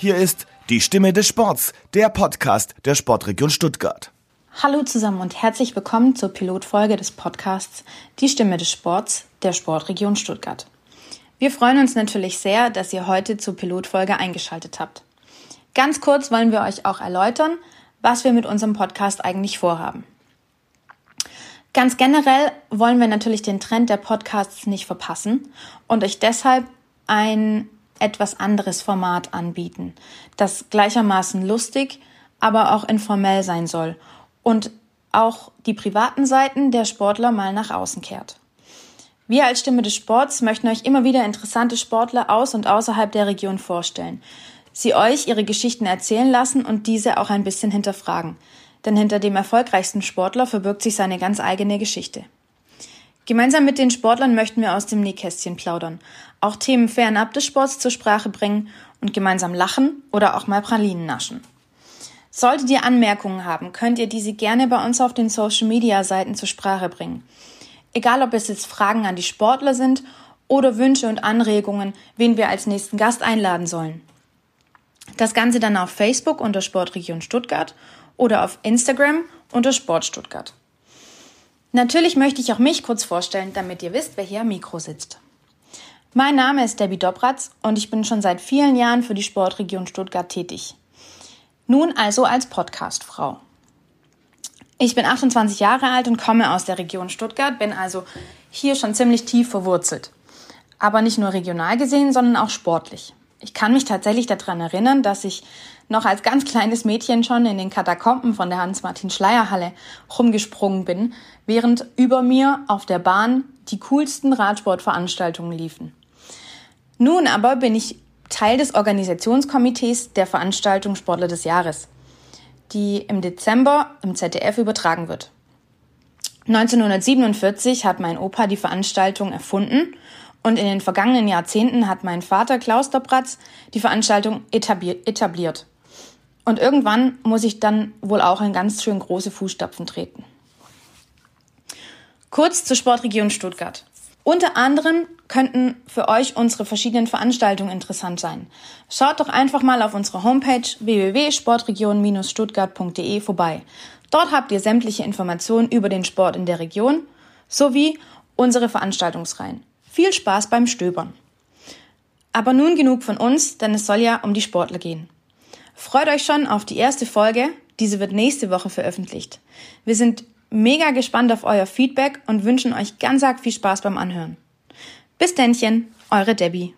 Hier ist die Stimme des Sports, der Podcast der Sportregion Stuttgart. Hallo zusammen und herzlich willkommen zur Pilotfolge des Podcasts Die Stimme des Sports der Sportregion Stuttgart. Wir freuen uns natürlich sehr, dass ihr heute zur Pilotfolge eingeschaltet habt. Ganz kurz wollen wir euch auch erläutern, was wir mit unserem Podcast eigentlich vorhaben. Ganz generell wollen wir natürlich den Trend der Podcasts nicht verpassen und euch deshalb ein etwas anderes Format anbieten, das gleichermaßen lustig, aber auch informell sein soll und auch die privaten Seiten der Sportler mal nach außen kehrt. Wir als Stimme des Sports möchten euch immer wieder interessante Sportler aus und außerhalb der Region vorstellen, sie euch ihre Geschichten erzählen lassen und diese auch ein bisschen hinterfragen, denn hinter dem erfolgreichsten Sportler verbirgt sich seine ganz eigene Geschichte. Gemeinsam mit den Sportlern möchten wir aus dem Nähkästchen plaudern, auch Themen fernab des Sports zur Sprache bringen und gemeinsam lachen oder auch mal Pralinen naschen. Solltet ihr Anmerkungen haben, könnt ihr diese gerne bei uns auf den Social Media Seiten zur Sprache bringen. Egal ob es jetzt Fragen an die Sportler sind oder Wünsche und Anregungen, wen wir als nächsten Gast einladen sollen. Das Ganze dann auf Facebook unter Sportregion Stuttgart oder auf Instagram unter Sport Stuttgart. Natürlich möchte ich auch mich kurz vorstellen, damit ihr wisst, wer hier am Mikro sitzt. Mein Name ist Debbie Dobratz und ich bin schon seit vielen Jahren für die Sportregion Stuttgart tätig. Nun also als Podcastfrau. Ich bin 28 Jahre alt und komme aus der Region Stuttgart, bin also hier schon ziemlich tief verwurzelt. Aber nicht nur regional gesehen, sondern auch sportlich. Ich kann mich tatsächlich daran erinnern, dass ich noch als ganz kleines Mädchen schon in den Katakomben von der Hans-Martin-Schleier-Halle rumgesprungen bin, während über mir auf der Bahn die coolsten Radsportveranstaltungen liefen. Nun aber bin ich Teil des Organisationskomitees der Veranstaltung Sportler des Jahres, die im Dezember im ZDF übertragen wird. 1947 hat mein Opa die Veranstaltung erfunden und in den vergangenen Jahrzehnten hat mein Vater Klaus Dobratz die Veranstaltung etabliert. Und irgendwann muss ich dann wohl auch in ganz schön große Fußstapfen treten. Kurz zur Sportregion Stuttgart. Unter anderem könnten für euch unsere verschiedenen Veranstaltungen interessant sein. Schaut doch einfach mal auf unserer Homepage www.sportregion-stuttgart.de vorbei. Dort habt ihr sämtliche Informationen über den Sport in der Region sowie unsere Veranstaltungsreihen. Viel Spaß beim Stöbern. Aber nun genug von uns, denn es soll ja um die Sportler gehen. Freut euch schon auf die erste Folge. Diese wird nächste Woche veröffentlicht. Wir sind mega gespannt auf euer Feedback und wünschen euch ganz arg viel Spaß beim Anhören. Bis dennchen, eure Debbie.